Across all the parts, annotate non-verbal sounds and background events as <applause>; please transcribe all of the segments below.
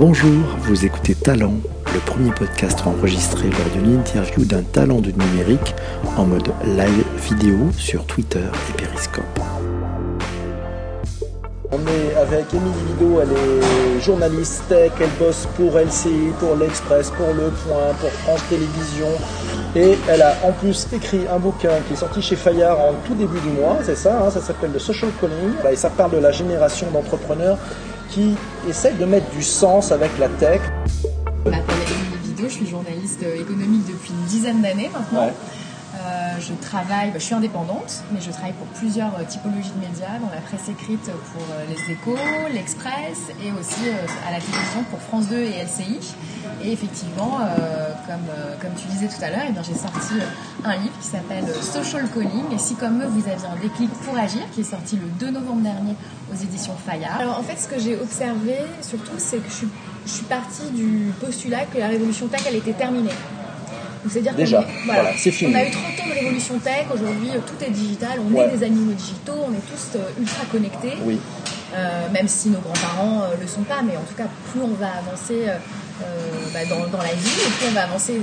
Bonjour, vous écoutez Talent, le premier podcast enregistré lors d'une interview d'un talent du numérique en mode live vidéo sur Twitter et Periscope. On est avec Émilie Vido, elle est journaliste tech, elle bosse pour LCI, pour l'Express, pour Le Point, pour France Télévisions. Et elle a en plus écrit un bouquin qui est sorti chez Fayard en tout début du mois, c'est ça, hein, ça s'appelle le Social Calling. Et ça parle de la génération d'entrepreneurs qui essayent de mettre du sens avec la tech. Je m'appelle Émilie Vido, je suis journaliste économique depuis une dizaine d'années maintenant. Euh, je travaille, bah, je suis indépendante, mais je travaille pour plusieurs euh, typologies de médias, dans la presse écrite pour euh, les échos, l'Express et aussi à la télévision pour France 2 et LCI. Et effectivement, comme, tu disais tout à l'heure, eh j'ai sorti un livre qui s'appelle Social Calling. Et si comme eux, vous aviez un déclic pour agir, qui est sorti le 2 novembre dernier aux éditions Fayard. Alors en fait, ce que j'ai observé surtout, c'est que je suis, je suis partie du postulat que la révolution tech, elle était terminée. C'est-à-dire Déjà, voilà, c'est fini. On a eu 30 ans de révolution tech, aujourd'hui euh, tout est digital, on est des animaux digitaux, on est tous euh, ultra connectés. Oui. Euh, même si nos grands-parents ne le sont pas, mais en tout cas, plus on va avancer bah, dans, dans, la vie, et plus on va avancer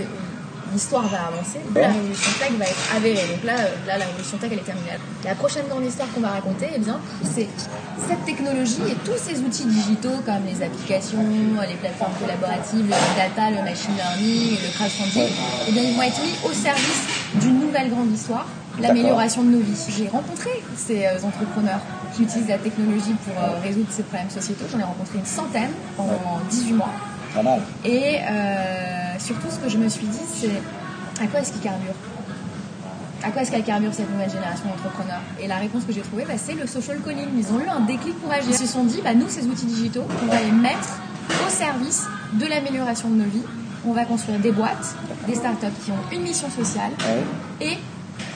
l'histoire va avancer, la révolution tech va être avérée. Donc là, là, la révolution tech, elle est terminée. La prochaine grande histoire qu'on va raconter, eh bien, c'est cette technologie et tous ces outils digitaux comme les applications, les plateformes collaboratives, le data, le machine learning, le crowdfunding, eh bien, ils vont être mis au service d'une nouvelle grande histoire, l'amélioration de nos vies. J'ai rencontré ces euh, entrepreneurs qui utilisent la technologie pour euh, résoudre ces problèmes sociétaux. J'en ai rencontré une centaine en 18 mois. Pas mal. Et euh, surtout, ce que je me suis dit, c'est à quoi est-ce qu'ils carburent à quoi est-ce qu'elle carbure cette nouvelle génération d'entrepreneurs? Et la réponse que j'ai trouvée, bah, c'est le social calling. Ils ont eu un déclic pour agir. Ils se sont dit, bah, nous, ces outils digitaux, on va les mettre au service de l'amélioration de nos vies. On va construire des boîtes, des startups qui ont une mission sociale et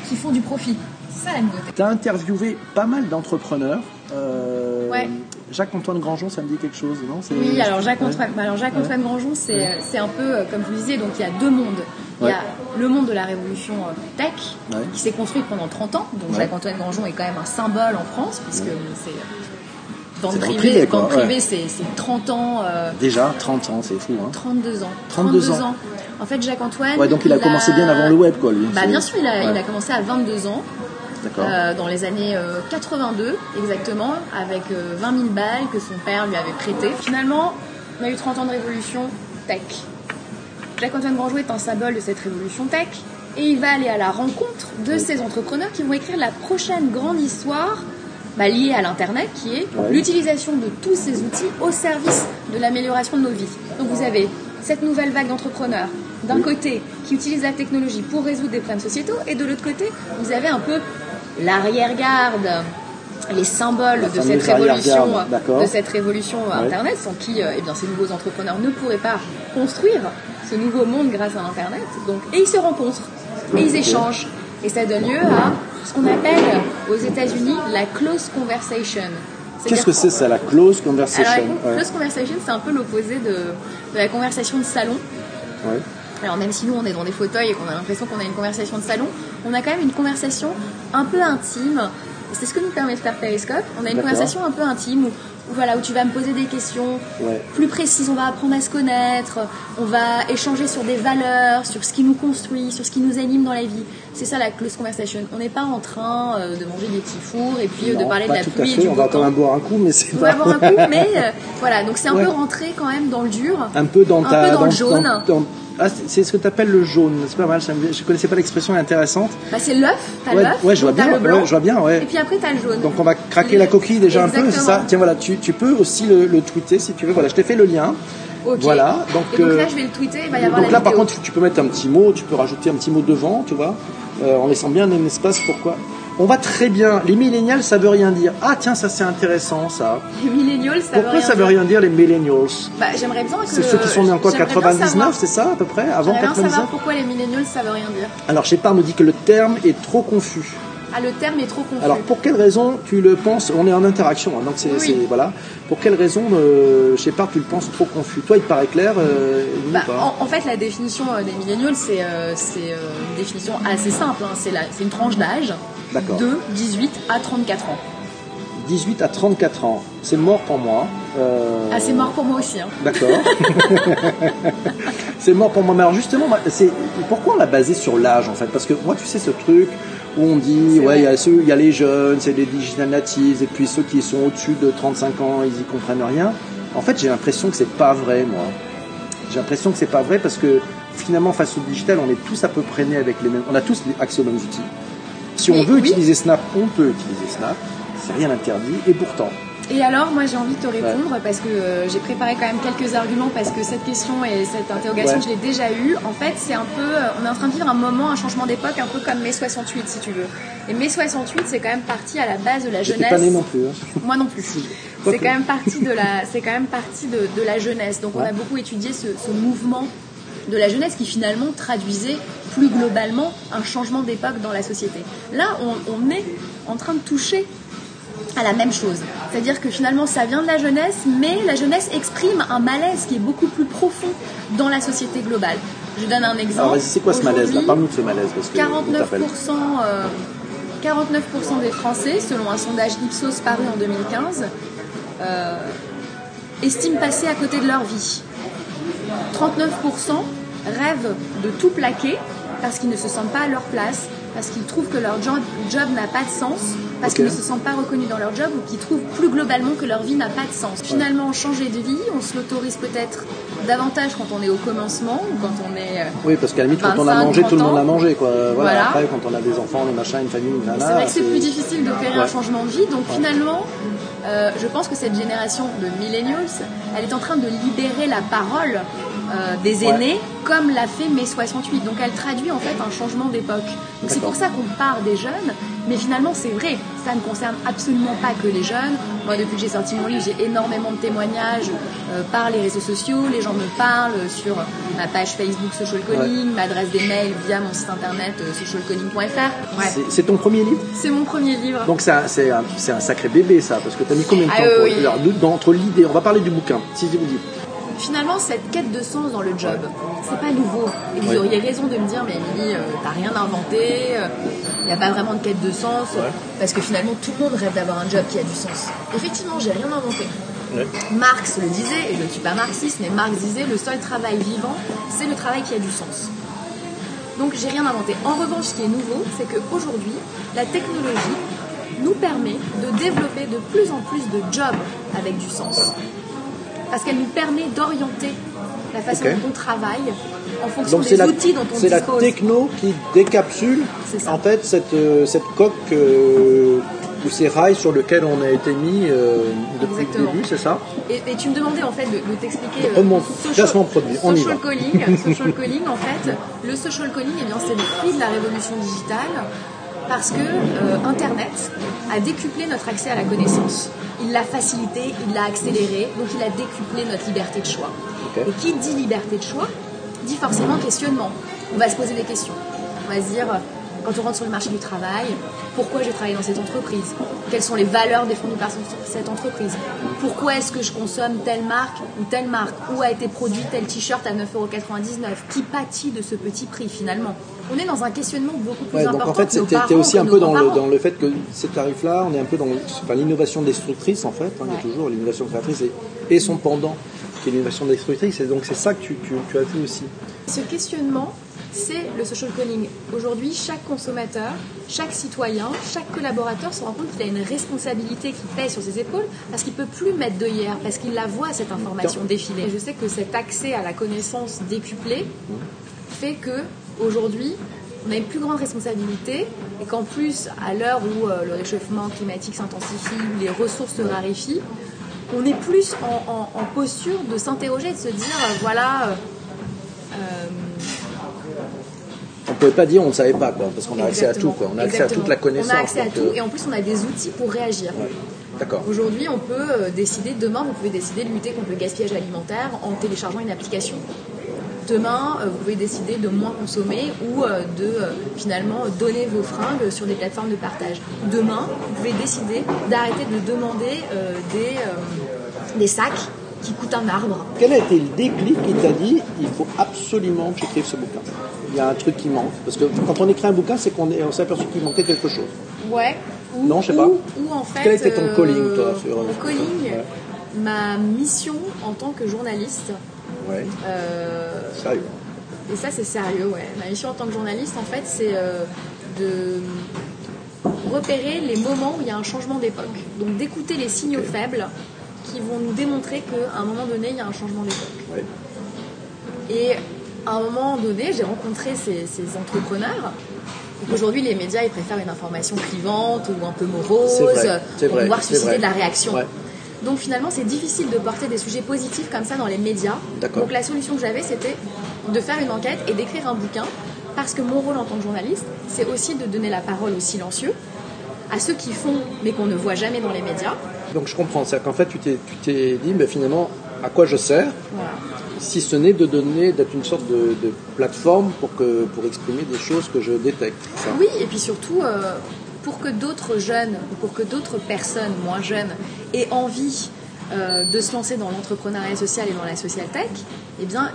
qui font du profit. C'est ça la nouveauté. Tu as interviewé pas mal d'entrepreneurs. Euh, ouais. Jacques-Antoine Grangeon, ça me dit quelque chose, non? Oui, alors Jacques-Antoine alors Jacques Antoine Grangeon, c'est un peu, euh, comme je vous disais, donc il y a deux mondes. Il y a le monde de la révolution euh, tech, qui s'est construit pendant 30 ans. Donc Jacques-Antoine Grangeon est quand même un symbole en France, puisque c'est euh, dans le privé, c'est 30 ans. Déjà, 30 ans, c'est fou. Hein. 32 ans. 32, ans. En fait, Jacques-Antoine. Ouais, donc il a commencé bien avant le web, quoi, lui. Bah, bien sûr, il a, il a commencé à 22 ans. Euh, dans les années 82 euh, exactement, avec 20 euh, 000 balles que son père lui avait prêtées. Finalement, on a eu 30 ans de révolution tech. Jacques-Antoine Grangeau est un symbole de cette révolution tech et il va aller à la rencontre de ces entrepreneurs qui vont écrire la prochaine grande histoire bah, liée à l'Internet, qui est l'utilisation de tous ces outils au service de l'amélioration de nos vies. Donc vous avez cette nouvelle vague d'entrepreneurs, d'un côté, qui utilisent la technologie pour résoudre des problèmes sociétaux, et de l'autre côté, vous avez un peu l'arrière-garde, les symboles de cette, révolution, de cette révolution Internet, sans qui euh, eh bien, ces nouveaux entrepreneurs ne pourraient pas construire ce nouveau monde grâce à Internet. Donc, et ils se rencontrent, et ils échangent. Et ça donne lieu à ce qu'on appelle aux États-Unis la close conversation. Qu'est-ce que c'est ça, la close conversation? Alors, la close conversation, c'est un peu l'opposé de, de, la conversation de salon. Alors même si nous on est dans des fauteuils et qu'on a l'impression qu'on a une conversation de salon, on a quand même une conversation un peu intime. C'est ce que nous permet de faire Periscope. On a une conversation un peu intime où, voilà, où tu vas me poser des questions plus précises, on va apprendre à se connaître, on va échanger sur des valeurs, sur ce qui nous construit, sur ce qui nous anime dans la vie. C'est ça la close conversation. On n'est pas en train euh, de manger des petits fours et puis euh, de parler de la pluie et du On va quand même boire un coup, mais c'est pas. On va boire un coup, mais euh, voilà. Donc c'est un peu rentré quand même dans le dur, un peu dans, un peu dans, le jaune. Ah, c'est ce que tu appelles le jaune, c'est pas mal, je connaissais pas l'expression intéressante. Bah, c'est l'œuf, t'as ouais, l'œuf, ouais, je vois bien, le je vois bien, ouais. Et puis après t'as le jaune. Donc on va craquer la coquille déjà un peu, c'est ça Tiens voilà, tu, tu peux aussi le, le, tweeter si tu veux. Voilà, je t'ai fait le lien. Voilà, donc, et donc là je vais le tweeter, il va y avoir Donc là par contre tu peux mettre un petit mot, tu peux rajouter un petit mot devant, tu vois, euh, en laissant bien un espace. Pourquoi on va très bien. Les millennials, ça veut rien dire. Ah tiens, ça c'est intéressant ça. Les millennials, ça Pourquoi veut rien ça veut rien dire les millennials Bah j'aimerais bien que. C'est ceux qui sont nés en quoi 99, c'est ça à peu près Avant 99. J'aimerais savoir pourquoi les millennials, ça veut rien dire. Alors Shepard me dit que le terme est trop confus. Ah, le terme est trop confus. Alors, pour quelle raison tu le penses? On est en interaction, hein, donc c'est voilà. Pour quelle raison, euh, Shepard, tu le penses trop confus? Toi, il te paraît clair euh, bah, en, fait, la définition euh, des millennials, c'est euh, une définition assez simple. Hein. C'est une tranche d'âge de 18 à 34 ans. 18 à 34 ans, c'est mort pour moi. Ah, c'est mort pour moi aussi. Hein. D'accord. <laughs> c'est mort pour moi. Mais alors justement, c'est pourquoi on l'a basé sur l'âge en fait? Parce que moi, tu sais, ce truc où on dit, ouais, il y, a ceux, il y a les jeunes, c'est les digital natives, et puis ceux qui sont au-dessus de 35 ans, ils y comprennent rien. En fait, j'ai l'impression que c'est pas vrai, moi. J'ai l'impression que c'est pas vrai parce que finalement, face au digital, on est tous à peu près nés avec les mêmes, on a tous accès aux mêmes outils. Si on veut utiliser Snap, on peut utiliser Snap. C'est rien interdit, et pourtant, et alors, moi, j'ai envie de te répondre parce que euh, j'ai préparé quand même quelques arguments parce que cette question et cette interrogation, je l'ai déjà eue. En fait, c'est un peu, euh, on est en train de vivre un moment, un changement d'époque, un peu comme mai 68, si tu veux. Et mai 68, c'est quand même parti à la base de la jeunesse. pas né non plus. Hein. Moi non plus. <laughs> C'est quand même parti de la, c'est quand même parti de, de, la jeunesse. Donc, on a beaucoup étudié ce, ce mouvement de la jeunesse qui finalement traduisait plus globalement un changement d'époque dans la société. Là, on, on est en train de toucher à la même chose. C'est-à-dire que finalement, ça vient de la jeunesse, mais la jeunesse exprime un malaise qui est beaucoup plus profond dans la société globale. Je donne un exemple. Alors, c'est quoi ce malaise Parle-nous de ce malaise. 49%, 49 euh, des Français, selon un sondage Ipsos paru en 2015, euh, estiment passer à côté de leur vie. 39% rêvent de tout plaquer parce qu'ils ne se sentent pas à leur place, parce qu'ils trouvent que leur job, n'a pas de sens, parce qu'ils ne se sentent pas reconnus dans leur job ou qu'ils trouvent plus globalement que leur vie n'a pas de sens. Finalement, changer de vie, on se l'autorise peut-être davantage quand on est au commencement ou quand on est. Euh, oui, parce qu'à la limite, quand on a mangé, tout le monde a mangé. Quoi. Voilà, Après, quand on a des enfants, des machins, une famille, une nana. C'est vrai que c'est plus difficile d'opérer un changement de vie. Donc finalement, euh, je pense que cette génération de millennials, elle est en train de libérer la parole euh, des aînés, comme l'a fait mai 68. Donc elle traduit en fait un changement d'époque. Donc c'est pour ça qu'on part des jeunes, mais finalement c'est vrai, ça ne concerne absolument pas que les jeunes. Moi depuis que j'ai sorti mon livre, j'ai énormément de témoignages euh, par les réseaux sociaux, les gens me parlent sur ma page Facebook Social Calling, adresse des mails via mon site internet euh, socialcalling.fr. C'est ton premier livre? C'est mon premier livre. Donc c'est un, un, sacré bébé ça, parce que tu as mis combien de ah temps pour... Entre l'idée, on va parler du bouquin, si je vous dis finalement, cette quête de sens dans le job, c'est pas nouveau. Et vous auriez raison de me dire, mais Émilie, euh, t'as rien inventé, il euh, n'y a pas vraiment de quête de sens, parce que finalement, tout le monde rêve d'avoir un job qui a du sens. Effectivement, j'ai rien inventé. Marx le disait, et je ne suis pas marxiste, mais Marx disait, le seul travail vivant, c'est le travail qui a du sens. Donc j'ai rien inventé. En revanche, ce qui est nouveau, c'est qu'aujourd'hui, la technologie nous permet de développer de plus en plus de jobs avec du sens parce qu'elle nous permet d'orienter la façon dont on travaille en fonction des outils dont on dispose. C'est la techno qui décapsule en fait cette, euh, cette coque euh, ou ces rails sur lesquels on a été mis euh, depuis le début, c'est ça? Et, tu me demandais en fait de, t'expliquer social, produit. On social calling. social calling, en fait, le social calling, eh bien, c'est le prix de la révolution digitale parce que euh, Internet a décuplé notre accès à la connaissance. Il l'a facilité, il l'a accéléré, donc il a décuplé notre liberté de choix. Et qui dit liberté de choix dit forcément questionnement. On va se poser des questions. On va se dire, quand on rentre sur le marché du travail, pourquoi j'ai travaillé dans cette entreprise? Quelles sont les valeurs défendues par cette entreprise? Pourquoi est-ce que je consomme telle marque ou telle marque? Où a été produit tel t-shirt à 9,99€ Qui pâtit de ce petit prix finalement? On est dans un questionnement beaucoup plus important. Donc en fait, c'était aussi un peu dans le, dans le, fait que ces tarifs-là, on est un peu dans l'innovation destructrice en fait. Hein, il y a toujours l'innovation créatrice et, son pendant qui est l'innovation destructrice. Et donc c'est ça que tu, tu, tu as vu aussi. Ce questionnement, c'est le social calling. Aujourd'hui, chaque consommateur, chaque citoyen, chaque collaborateur se rend compte qu'il a une responsabilité qui pèse sur ses épaules parce qu'il ne peut plus mettre de hier, parce qu'il la voit cette information défiler. je sais que cet accès à la connaissance décuplée fait que aujourd'hui, on a une plus grande responsabilité et qu'en plus, à l'heure où euh, le réchauffement climatique s'intensifie, où les ressources se raréfient, on est plus en, posture de s'interroger, de se dire, euh, voilà, euh, ne pouvait pas dire on ne savait pas, quoi, parce qu'on a accès à tout, quoi. on a accès à toute la connaissance. On a accès à tout, euh, et en plus on a des outils pour réagir. D'accord. Aujourd'hui, on peut euh, décider, demain, vous pouvez décider de lutter contre le gaspillage alimentaire en téléchargeant une application. Demain, euh, vous pouvez décider de moins consommer ou de finalement donner vos fringues sur des plateformes de partage. Demain, vous pouvez décider d'arrêter de demander des, des sacs qui coûtent un arbre. Quel a été le déclic qui t'a dit il faut absolument que j'écrive ce bouquin? Il y a un truc qui manque. Parce que quand on écrit un bouquin, c'est qu'on on s'est aperçu qu'il manquait quelque chose. Ouais. non, je sais pas. Ou, en fait. Quel était ton calling, toi sur, Mon calling ma mission en tant que journaliste. Ouais. euh, Sérieux. et ça, c'est sérieux, ouais. Ma mission en tant que journaliste, en fait, c'est euh, de repérer les moments où il y a un changement d'époque. Donc d'écouter les signaux faibles qui vont nous démontrer qu'à un moment donné, il y a un changement d'époque. Ouais. Et à un moment donné, j'ai rencontré ces, ces entrepreneurs. Aujourd'hui, les médias, ils préfèrent une information clivante ou un peu morose vrai, pour vrai, pouvoir susciter de la réaction. Ouais. Donc finalement, c'est difficile de porter des sujets positifs comme ça dans les médias. Donc la solution que j'avais, c'était de faire une enquête et d'écrire un bouquin. Parce que mon rôle en tant que journaliste, c'est aussi de donner la parole aux silencieux, à ceux qui font mais qu'on ne voit jamais dans les médias. Donc je comprends, c'est-à-dire qu'en fait tu t'es, tu t'es dit mais finalement à quoi je sers Voilà. si ce n'est de donner, d'être une sorte de, de plateforme pour, que, pour exprimer des choses que je détecte. ça? Oui, et puis surtout, euh, pour que d'autres jeunes, ou pour que d'autres personnes moins jeunes aient envie euh, de se lancer dans l'entrepreneuriat social et dans la social tech, eh bien,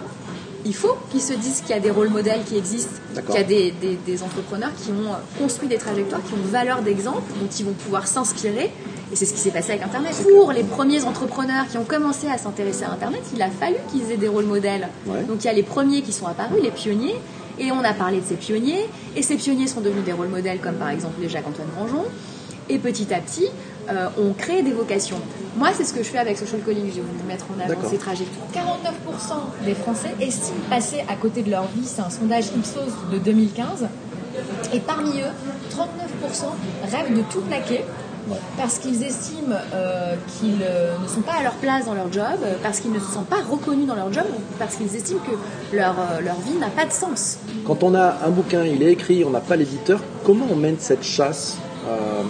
il faut qu'ils se disent qu'il y a des rôles modèles qui existent, D'accord. qu'il y a des, des- des entrepreneurs qui ont construit des trajectoires, qui ont valeur d'exemple, dont ils vont pouvoir s'inspirer. Et c'est ce qui s'est passé avec Internet. Pour les premiers entrepreneurs qui ont commencé à s'intéresser à Internet, il a fallu qu'ils aient des rôles modèles. Ouais. Donc il y a les premiers qui sont apparus, les pionniers, et on a parlé de ces pionniers, et ces pionniers sont devenus des rôles modèles comme par exemple les Jacques-Antoine Grangeon, et petit à petit, euh, on crée des vocations. Moi, c'est ce que je fais avec Social Calling, je vais vous mettre en avant ces trajectoires. 49% des Français estiment passer à côté de leur vie, c'est un sondage Ipsos de 2015, et parmi eux, 39% rêvent de tout plaquer parce qu'ils estiment euh, qu'ils euh, ne sont pas à leur place dans leur job, euh, parce qu'ils ne se sentent pas reconnus dans leur job, parce qu'ils estiment que leur, leur vie n'a pas de sens. Quand on a un bouquin, il est écrit, on n'a pas l'éditeur, comment on mène cette chasse euh,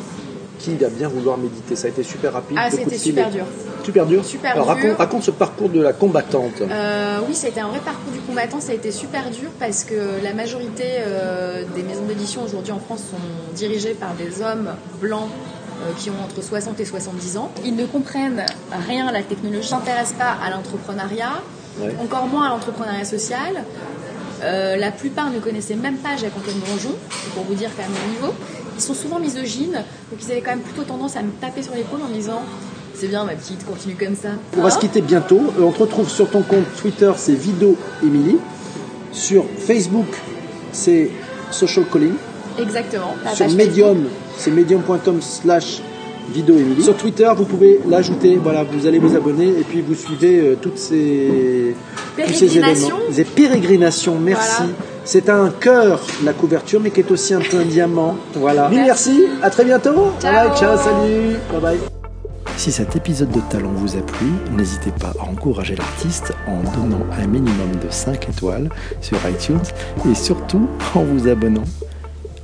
Qui va bien vouloir méditer? Ça a été super rapide. Ah, c'était super dur. Super dur? Super Alors, dur. Raconte, raconte ce parcours de la combattante. Euh, oui, ça a été un vrai parcours du combattant, ça a été super dur parce que la majorité euh, des maisons d'édition aujourd'hui en France sont dirigées par des hommes blancs qui ont entre 60 et 70 ans. Ils ne comprennent rien à la technologie, ne s'intéressent pas à l'entrepreneuriat, Ouais. encore moins à l'entrepreneuriat social. Euh, la plupart ne connaissaient même pas Jacques-Antoine Grangeon, c'est pour vous dire quand même le niveau. Ils sont souvent misogynes, donc ils avaient quand même plutôt tendance à me taper sur l'épaule en me disant C'est bien ma petite, continue comme ça. On va se quitter bientôt. Euh, on te retrouve sur ton compte Twitter, c'est Vido Emily. Sur Facebook, c'est Social Calling. Exactement. la Sur Medium, c'est medium.com slash Emily. Sur Twitter, vous pouvez l'ajouter. Voilà, vous allez vous abonner et puis vous suivez euh, toutes ces tous ces. Des pérégrinations, merci. Voilà. C'est un cœur la couverture, mais qui est aussi un peu un diamant. Voilà. Mille merci. À très bientôt. Ciao. Bye bye, ciao, salut. Bye bye. Si cet épisode de Talent vous a plu, n'hésitez pas à encourager l'artiste en donnant un minimum de 5 étoiles sur iTunes et surtout en vous abonnant.